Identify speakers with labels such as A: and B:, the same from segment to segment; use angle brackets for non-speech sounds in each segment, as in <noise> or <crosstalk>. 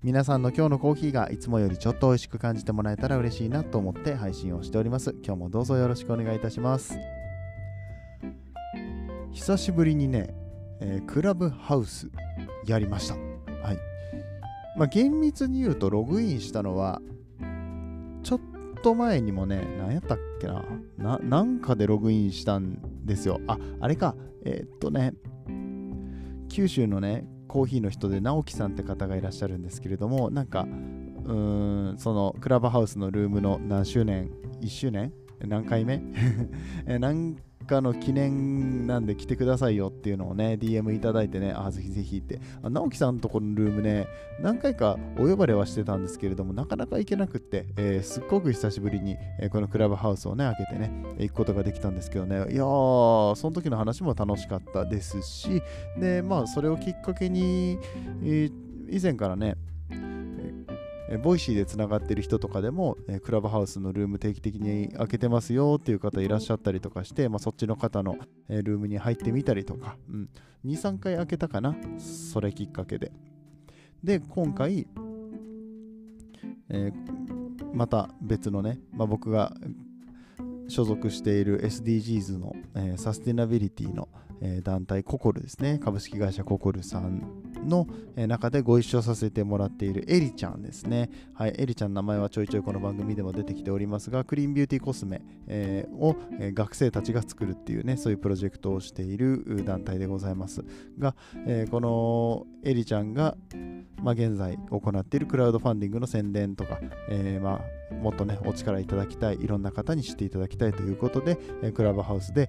A: 皆さんの今日のコーヒーがいつもよりちょっと美味しく感じてもらえたら嬉しいなと思って配信をしております。今日もどうぞよろしくお願いいたします。久しぶりにね、えークラブハウスやりました。はい。まあ、厳密に言うとログインしたのは、ちょっと前にもね、何やったっけな、ななんかでログインしたんですよ。あ、あれか、えーっとね、九州のね、コーヒーの人で直樹さんって方がいらっしゃるんですけれどもなんかうんそのクラブハウスのルームの何周年？1周年？何回目？<laughs> えなんかの記念なんで来てくださいよっていうのをね DM いただいてねあぜひぜひって。あ直樹さんのところのルームね何回かお呼ばれはしてたんですけれどもなかなか行けなくって、えーすっごく久しぶりに、えーこのクラブハウスをね開けてね行くことができたんですけどね。いやーその時の話も楽しかったですしでまあそれをきっかけに、えー以前からねえボイシーでつながってる人とかでも、えクラブハウスのルーム定期的に開けてますよっていう方いらっしゃったりとかして、まあ、そっちの方の、えルームに入ってみたりとか、うん、23回開けたかな？それきっかけで。で今回、えーまた別のね、まあ、僕が所属している SDGs の、えーサステナビリティの、えー団体ココルですね。株式会社ココルさんの、中でご一緒させてもらっているエリちゃんですね。はいエリちゃんの名前はちょいちょいこの番組でも出てきておりますがクリーンビューティーコスメ、を、学生たちが作るっていうねそういうプロジェクトをしている団体でございますが、このエリちゃんがまあ、現在行っているクラウドファンディングの宣伝とか、えーまあ、もっとね、お力いただきたい、いろんな方に知っていただきたいということで、クラブハウスで、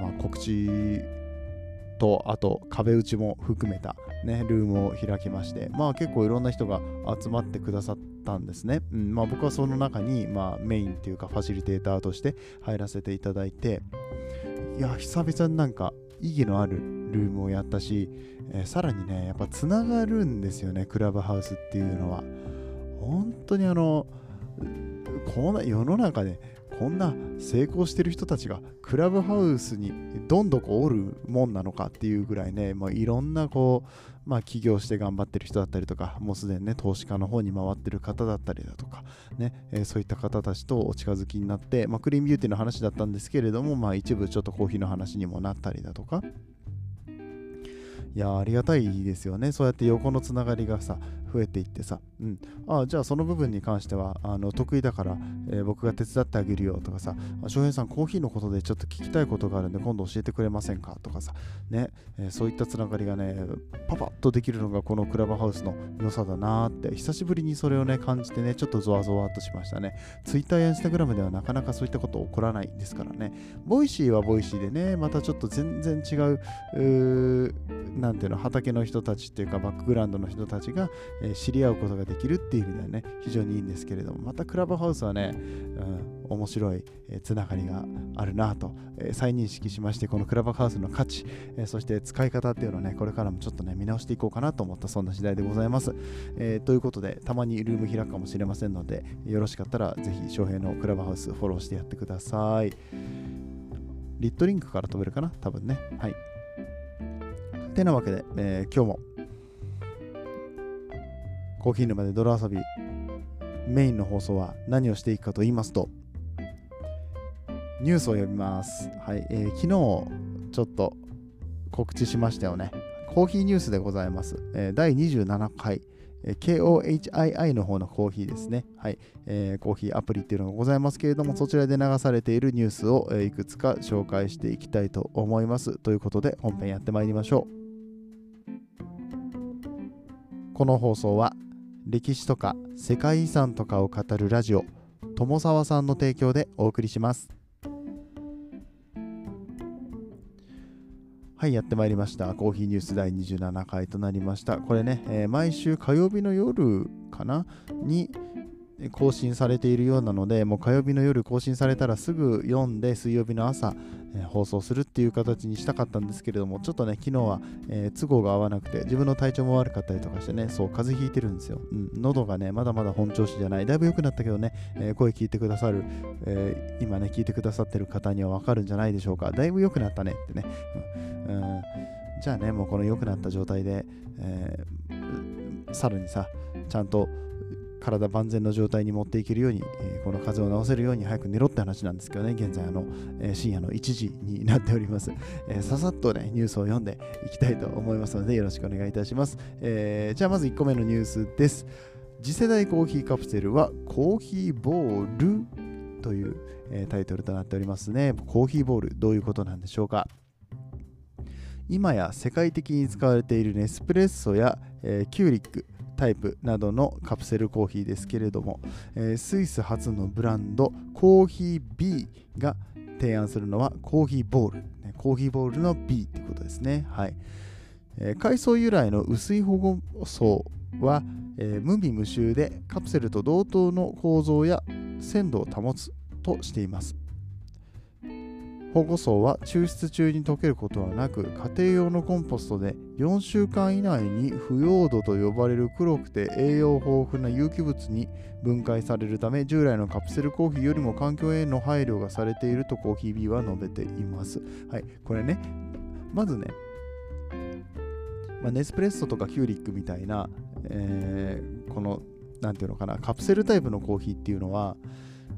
A: まあ、告知と、あと壁打ちも含めた、ね、ルームを開きまして、まあ結構いろんな人が集まってくださったんですね。うんまあ、僕はその中に、まあ、メインっていうかファシリテーターとして入らせていただいて、いや、久々になんか意義のあるルームをやったし、えーさらにね、やっぱつながるんですよね、クラブハウスっていうのは。本当にあの、こんな世の中でこんな成功してる人たちがクラブハウスにどんどこおるもんなのかっていうぐらいね、まあ、いろんなこう、まあ、起業して頑張ってる人だったりとか、もうすでにね、投資家の方に回ってる方だったりだとか、ね、えーそういった方たちとお近づきになって、まあ、クリーンビューティーの話だったんですけれども、まあ、一部ちょっとコーヒーの話にもなったりだとか、いやありがたいですよね。そうやって横のつながりがさ、増えていってさ、うん、ああじゃあその部分に関してはあの得意だから、えー僕が手伝ってあげるよとかさ、翔平さん、コーヒーのことでちょっと聞きたいことがあるんで、今度教えてくれませんかとかさ、ね、えーそういったつながりがね、パパッとできるのがこのクラブハウスの良さだなって、久しぶりにそれをね、感じてね、ちょっとゾワゾワっとしましたね。Twitter や Instagram ではなかなかそういったこと起こらないですからね。ボイシーはボイシーでね、またちょっと全然違う、うーなんていうの、畑の人たちっていうか、バックグラウンドの人たちが、えー知り合うことができるっていう意味ではね、非常にいいんですけれども、またクラブハウスはね、うん、面白い、えーつながりがあるなと、えー再認識しまして、このクラブハウスの価値、えそして使い方っていうのをね、これからもちょっとね、見直していこうかなと思った、そんな次第でございます。えということで、たまにルーム開くかもしれませんので、よろしかったら、ぜひ、翔平のクラブハウスフォローしてやってください。リットリンクから飛べるかな？多分ね。はい。てなわけで、えー今日もコーヒー沼で泥遊びメインの放送は何をしていくかと言いますとニュースを読みます。はい、えー昨日ちょっと告知しましたよね。コーヒーニュースでございます。えー第27回、えー KOHII の方のコーヒーですね。はい、えーコーヒーアプリっていうのがございますけれども、そちらで流されているニュースを、えーいくつか紹介していきたいと思います。ということで本編やってまいりましょう。この放送は歴史とか世界遺産とかを語るラジオ友沢さんの提供でお送りします。はいやってまいりました。コーヒーニュース第27回となりました。これね、えー毎週火曜日の夜かな？に更新されているようなので、もう火曜日の夜更新されたらすぐ読んで、水曜日の朝、えー、放送するっていう形にしたかったんですけれども、ちょっとね、昨日は、えー、都合が合わなくて、自分の体調も悪かったりとかしてね、そう、風邪ひいてるんですよ。うん、喉がね、まだまだ本調子じゃない。だいぶ良くなったけどね、えー、声聞いてくださる、え今ね、聞いてくださってる方にはわかるんじゃないでしょうか。だいぶ良くなったねってね。うん、うんじゃあね、もうこの良くなった状態で、えさらにさ、ちゃんと体万全の状態に持っていけるように、えー、この風邪を治せるように早く寝ろって話なんですけどね、現在あの、えー、深夜の1時になっております、<laughs> えー、ささっとね、ニュースを読んでいきたいと思いますので、よろしくお願いいたします。えじゃあまず1個目のニュースです。次世代コーヒーカプセルはコーヒーボールという、えタイトルとなっておりますね。コーヒーボール、どういうことなんでしょうか。今や世界的に使われているネスプレッソや、えキューリック、タイプなどのカプセルコーヒーですけれども、えー、スイス初のブランドコーヒー B が提案するのはコーヒーボール、ね、コーヒーボールの B ということですね。はい。えー、海藻由来の薄い保護層は、えー、無味無臭でカプセルと同等の構造や鮮度を保つとしています。保護層は抽出中に溶けることはなく家庭用のコンポストで4週間以内に腐葉土と呼ばれる黒くて栄養豊富な有機物に分解されるため従来のカプセルコーヒーよりも環境への配慮がされているとコーヒー B は述べています。はい、これね、まずね、まあ、ネスプレッソとかキューリックみたいな、えー、この、なんていうのかな、カプセルタイプのコーヒーっていうのは、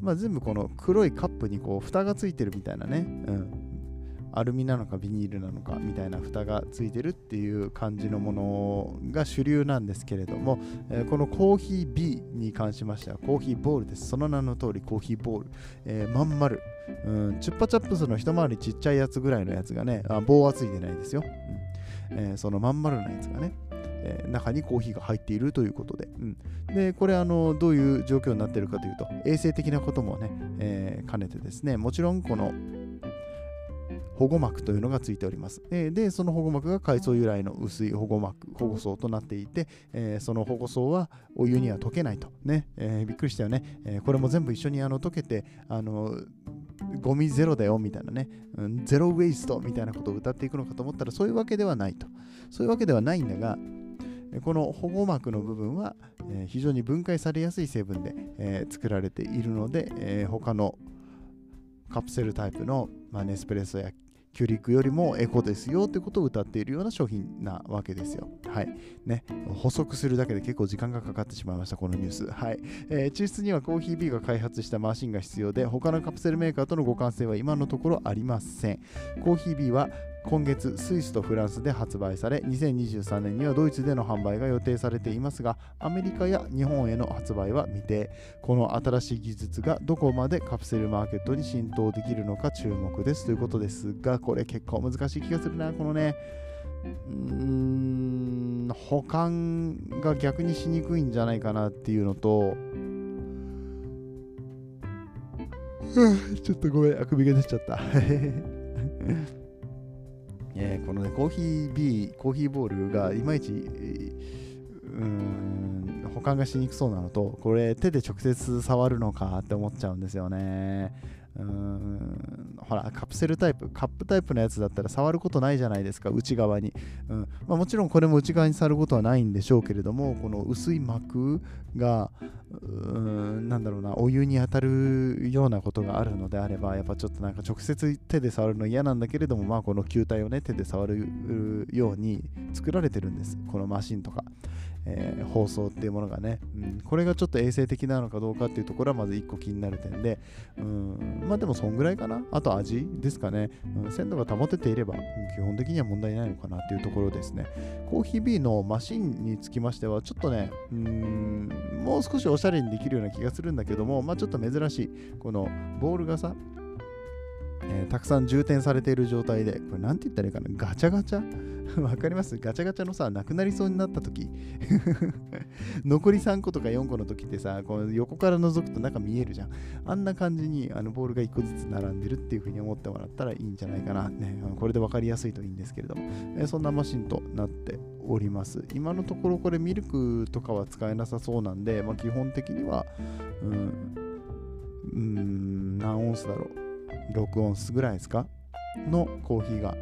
A: まあ、全部この黒いカップにこう蓋がついてるみたいなね、うん、アルミなのかビニールなのかみたいな蓋がついてるっていう感じのものが主流なんですけれども、えー、このコーヒー B に関しましてはコーヒーボールです。その名の通りコーヒーボール、えー、まん丸、うん、チュッパチャップスの一回りちっちゃいやつぐらいのやつがねあ棒はついてないですよ、うん。えー、そのまん丸なやつがね。えー、中にコーヒーが入っているということで、うん、でこれあのどういう状況になっているかというと衛生的なこともね、えー、兼ねてですねもちろんこの保護膜というのがついております。えで、その保護膜が海藻由来の薄い保護膜、保護層となっていて、えー、その保護層はお湯には溶けないと。ね、えー、びっくりしたよね。え、これも全部一緒にあの溶けて、あのゴミゼロだよみたいなね、うん、ゼロウェイストみたいなことを歌っていくのかと思ったらそういうわけではないと。そういうわけではないんだが、この保護膜の部分は、え非常に分解されやすい成分で、え作られているので、え他のカプセルタイプの、ま、ネスプレッソやキュリックよりもエコですよということを歌っているような商品なわけですよ。はい。ね。補足するだけで結構時間がかかってしまいました、このニュース。はい。えー、抽出にはコーヒー B が開発したマシンが必要で、他のカプセルメーカーとの互換性は今のところありません。コーヒー B は今月スイスとフランスで発売され2023年にはドイツでの販売が予定されていますがアメリカや日本への発売は未定。この新しい技術がどこまでカプセルマーケットに浸透できるのか注目ですということですがこれ結構難しい気がするなこのね。うーん保管が逆にしにくいんじゃないかなっていうのと。ちょっとごめんあくびが出ちゃった。えー、このね、コーヒービー、コーヒーボールがいまいち、うん、保管がしにくそうなのと、これ手で直接触るのかって思っちゃうんですよね。うんほらカプセルタイプカップタイプのやつだったら触ることないじゃないですか内側に、うん。まあ、もちろんこれも内側に触ることはないんでしょうけれどもこの薄い膜がうんなんだろうなお湯に当たるようなことがあるのであればやっぱちょっとなんか直接手で触るの嫌なんだけれどもまあこの球体をね手で触るように作られてるんです。このマシンとか。えー、放送っていうものがね、うん、これがちょっと衛生的なのかどうかっていうところはまず1個気になる点で、うん、まあでもそんぐらいかな。あと味ですかね、うん、鮮度が保てていれば、基本的には問題ないのかなっていうところですね。コーヒー B のマシンにつきましては、ちょっとね、うん、もう少しおしゃれにできるような気がするんだけども、まあちょっと珍しい、このボールが、えー、たくさん充填されている状態で、これなんて言ったらいいかな、ガチャガチャ？<laughs> わかります？ガチャガチャのさ、なくなりそうになった時 <laughs> 残り3個とか4個の時ってさ、この横から覗くと中見えるじゃん。あんな感じにあのボールが1個ずつ並んでるっていう風に思ってもらったらいいんじゃないかな。ね、これで分かりやすいといいんですけれども、えー、そんなマシンとなっております。今のところこれミルクとかは使えなさそうなんで、まあ、基本的には、うん、うん、何オンスだろう？6オンスぐらいですか？のコーヒーが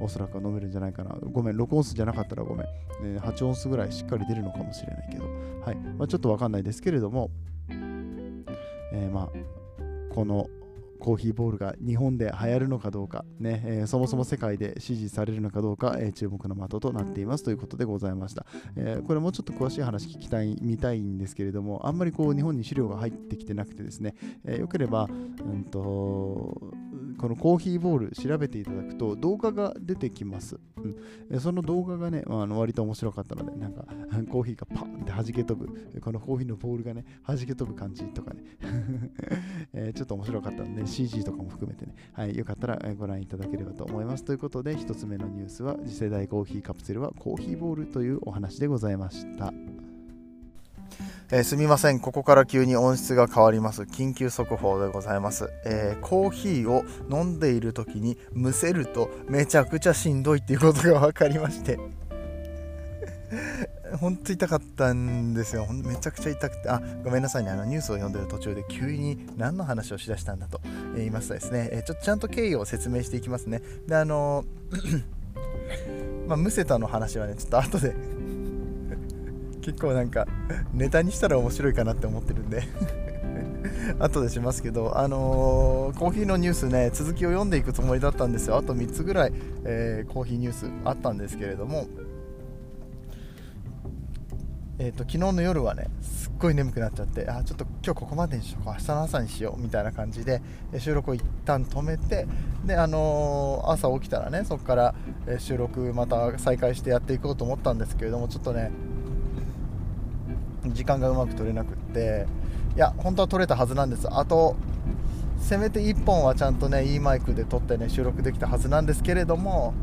A: おそらく飲めるんじゃないかな。ごめん、6オンスじゃなかったらごめん。えー、8オンスぐらいしっかり出るのかもしれないけど、はい。まあ、ちょっとわかんないですけれども、えー、まあ、このコーヒーボールが日本で流行るのかどうか、ねえー、そもそも世界で支持されるのかどうか、えー、注目の的となっていますということでございました。えー、これもうちょっと詳しい話聞きたい、見たいんですけれども、あんまりこう日本に資料が入ってきてなくてですね、えよければ、うんと、このコーヒーボール調べていただくと動画が出てきます。うん、その動画がね、あの割と面白かったので、なんか <laughs> コーヒーがパンって弾け飛ぶ、このコーヒーのボールがね、弾け飛ぶ感じとかね、<laughs> えー、ちょっと面白かったんで、CG とかも含めてね、はい、よかったらご覧いただければと思います。ということで、1つ目のニュースは、次世代コーヒーカプセルはコーヒーボールというお話でございました。えー、すみません、ここから急に音質が変わります。緊急速報でございます。えー、コーヒーを飲んでいる時にむせるとめちゃくちゃしんどいっていうことが分かりまして <laughs> 本当痛かったんですよ。めちゃくちゃ痛くて、あ、ごめんなさいね、あのニュースを読んでる途中で急に何の話をしだしたんだと言いますとですね、えちょっとちゃんと経緯を説明していきますね。で、あの <coughs> まあ、ムセタの話はね、ちょっと後で結構なんかネタにしたら面白いかなって思ってるんで <laughs> 後でしますけど、あのー、コーヒーのニュースね、続きを読んでいくつもりだったんですよ。あと3つぐらい、えー、コーヒーニュースあったんですけれども、えーと、昨日の夜はねすっごい眠くなっちゃってあちょっと今日ここまでにしようか明日の朝にしようみたいな感じで収録を一旦止めてで、あのー、朝起きたらねそこから収録また再開してやっていこうと思ったんですけれどもちょっとね時間がうまく取れなくっていや本当は撮れたはずなんです。あとせめて1本はちゃんとねいいマイクで撮ってね収録できたはずなんですけれども、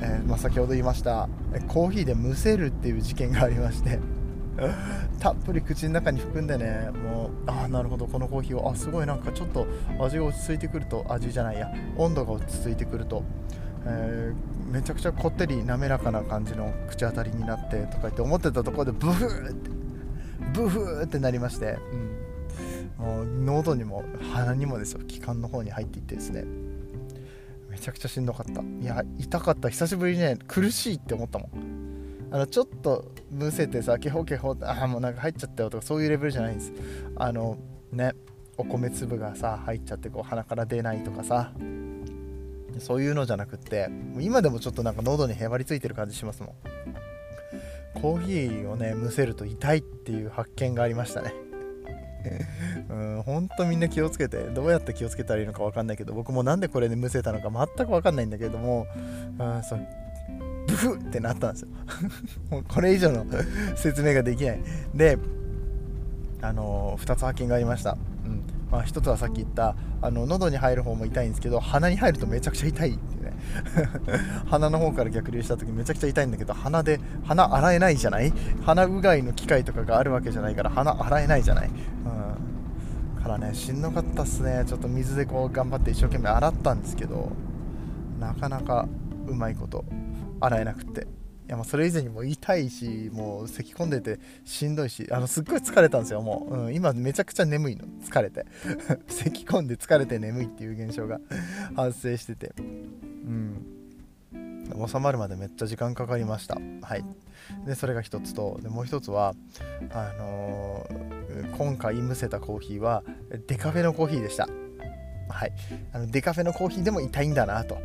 A: えー、まあ、先ほど言いましたコーヒーでむせるっていう事件がありまして <laughs> たっぷり口の中に含んでねもうああなるほどこのコーヒーをあすごいなんかちょっと味が落ち着いてくると味じゃないや温度が落ち着いてくると、えー、めちゃくちゃこってり滑らかな感じの口当たりになってとか言って思ってたところでブフーってブフーってなりまして、うん、もう喉にも鼻にもですよ気管の方に入っていってですね。めちゃくちゃしんどかった。いや痛かった。久しぶりにね苦しいって思ったもん。あのちょっとむせてさケホケホああもうなんか入っちゃったよとかそういうレベルじゃないんです。あのねお米粒がさ入っちゃってこう鼻から出ないとかさ。そういうのじゃなくって今でもちょっとなんか喉にへばりついてる感じしますもん。コーヒーをねむせると痛いっていう発見がありましたね。うん、ほんとみんな気をつけてどうやって気をつけたらいいのか分かんないけど僕もなんでこれでむせたのか全く分かんないんだけれども、うん、そうブフってなったんですよ。<laughs> もうこれ以上の <laughs> 説明ができない。であのー、2つ発見がありました、まあ、1つはさっき言ったあの喉に入る方も痛いんですけど鼻に入るとめちゃくちゃ痛いっていうね。<laughs> 鼻の方から逆流した時めちゃくちゃ痛いんだけど鼻で鼻洗えないじゃない？鼻うがいの機械とかがあるわけじゃないから鼻洗えないじゃない、うん、からねしんどかったっすね。ちょっと水でこう頑張って一生懸命洗ったんですけどなかなかうまいこと洗えなくって。やもうそれ以前にも痛いしもう咳き込んでてしんどいしあのすっごい疲れたんですよもう、うん、今めちゃくちゃ眠いの。疲れて。<laughs> 咳き込んで疲れて眠いっていう現象が <laughs> 発生してて。うん。収まるまでめっちゃ時間かかりました。はい。でそれが一つとでもう一つはあのー、今回むせたコーヒーはデカフェのコーヒーでした。はい。あのデカフェのコーヒーでも痛いんだなと。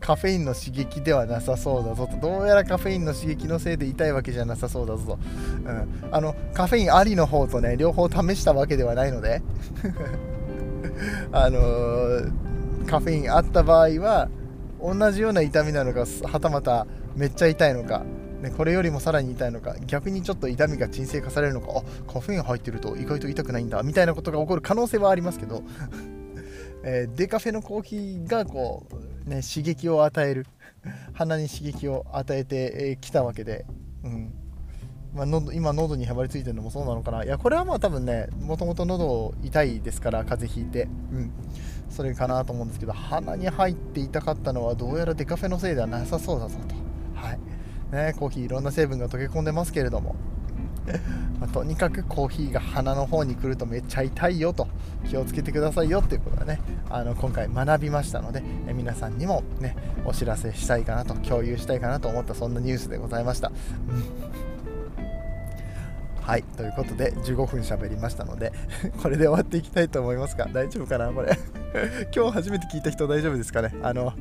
A: カフェインの刺激ではなさそうだぞと。どうやらカフェインの刺激のせいで痛いわけじゃなさそうだぞと、うん、あのカフェインありの方とね両方試したわけではないので。<laughs> あのー、カフェインあった場合は同じような痛みなのかはたまためっちゃ痛いのか。ね、これよりもさらに痛いのか。逆にちょっと痛みが鎮静化されるのか。あカフェイン入ってると意外と痛くないんだ。みたいなことが起こる可能性はありますけど。<laughs>
B: え、デカフェのコーヒーがこう、ね、刺激を与える。<laughs> 鼻に刺激を与えてき、たわけで、うん。まあ、喉今喉にへばりついてるのもそうなのかな。いやこれはまあ多分ねもともと喉痛いですから風邪ひいて、うん、それかなと思うんですけど鼻に入って痛かったのはどうやらデカフェのせいではなさそうだぞと、はい。ね、コーヒーいろんな成分が溶け込んでますけれども。<laughs> まあ、とにかくコーヒーが鼻の方に来るとめっちゃ痛いよと気をつけてくださいよっていうことはねあの今回学びましたのでえ皆さんにもねお知らせしたいかなと共有したいかなと思ったそんなニュースでございました。うん。はいということで15分喋りましたので <laughs> これで終わっていきたいと思いますが大丈夫かなこれ？<laughs> 今日初めて聞いた人大丈夫ですかね？あの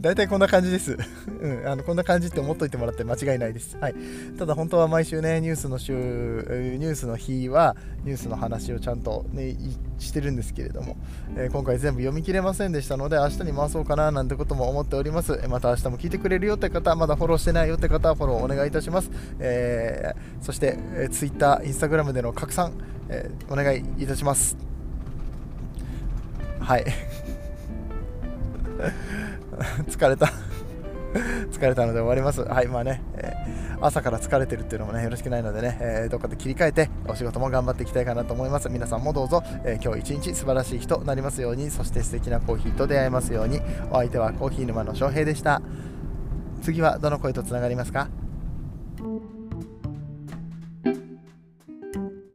B: 大体こんな感じです。<laughs> うん、あのこんな感じって思っといてもらって間違いないです。はい、ただ本当は毎週ね、ニュースの週、ニュースの日はニュースの話をちゃんと、ね、してるんですけれども、えー、今回全部読み切れませんでしたので、明日に回そうかななんてことも思っております。また明日も聞いてくれるよって方、まだフォローしてないよって方はフォローお願いいたします。えー、そして、えー、Twitter、Instagram での拡散、えー、お願いいたします。はい。<laughs> <laughs> 疲れた <laughs> 疲れたので終わります。はい、まあね、えー、朝から疲れてるっていうのもね、よろしくないのでね、えー、どっかで切り替えて、お仕事も頑張っていきたいかなと思います。皆さんもどうぞ、えー、今日一日素晴らしい日となりますように、そして素敵なコーヒーと出会えますように、お相手はコーヒー沼の翔平でした。次はどの声とつながりますか？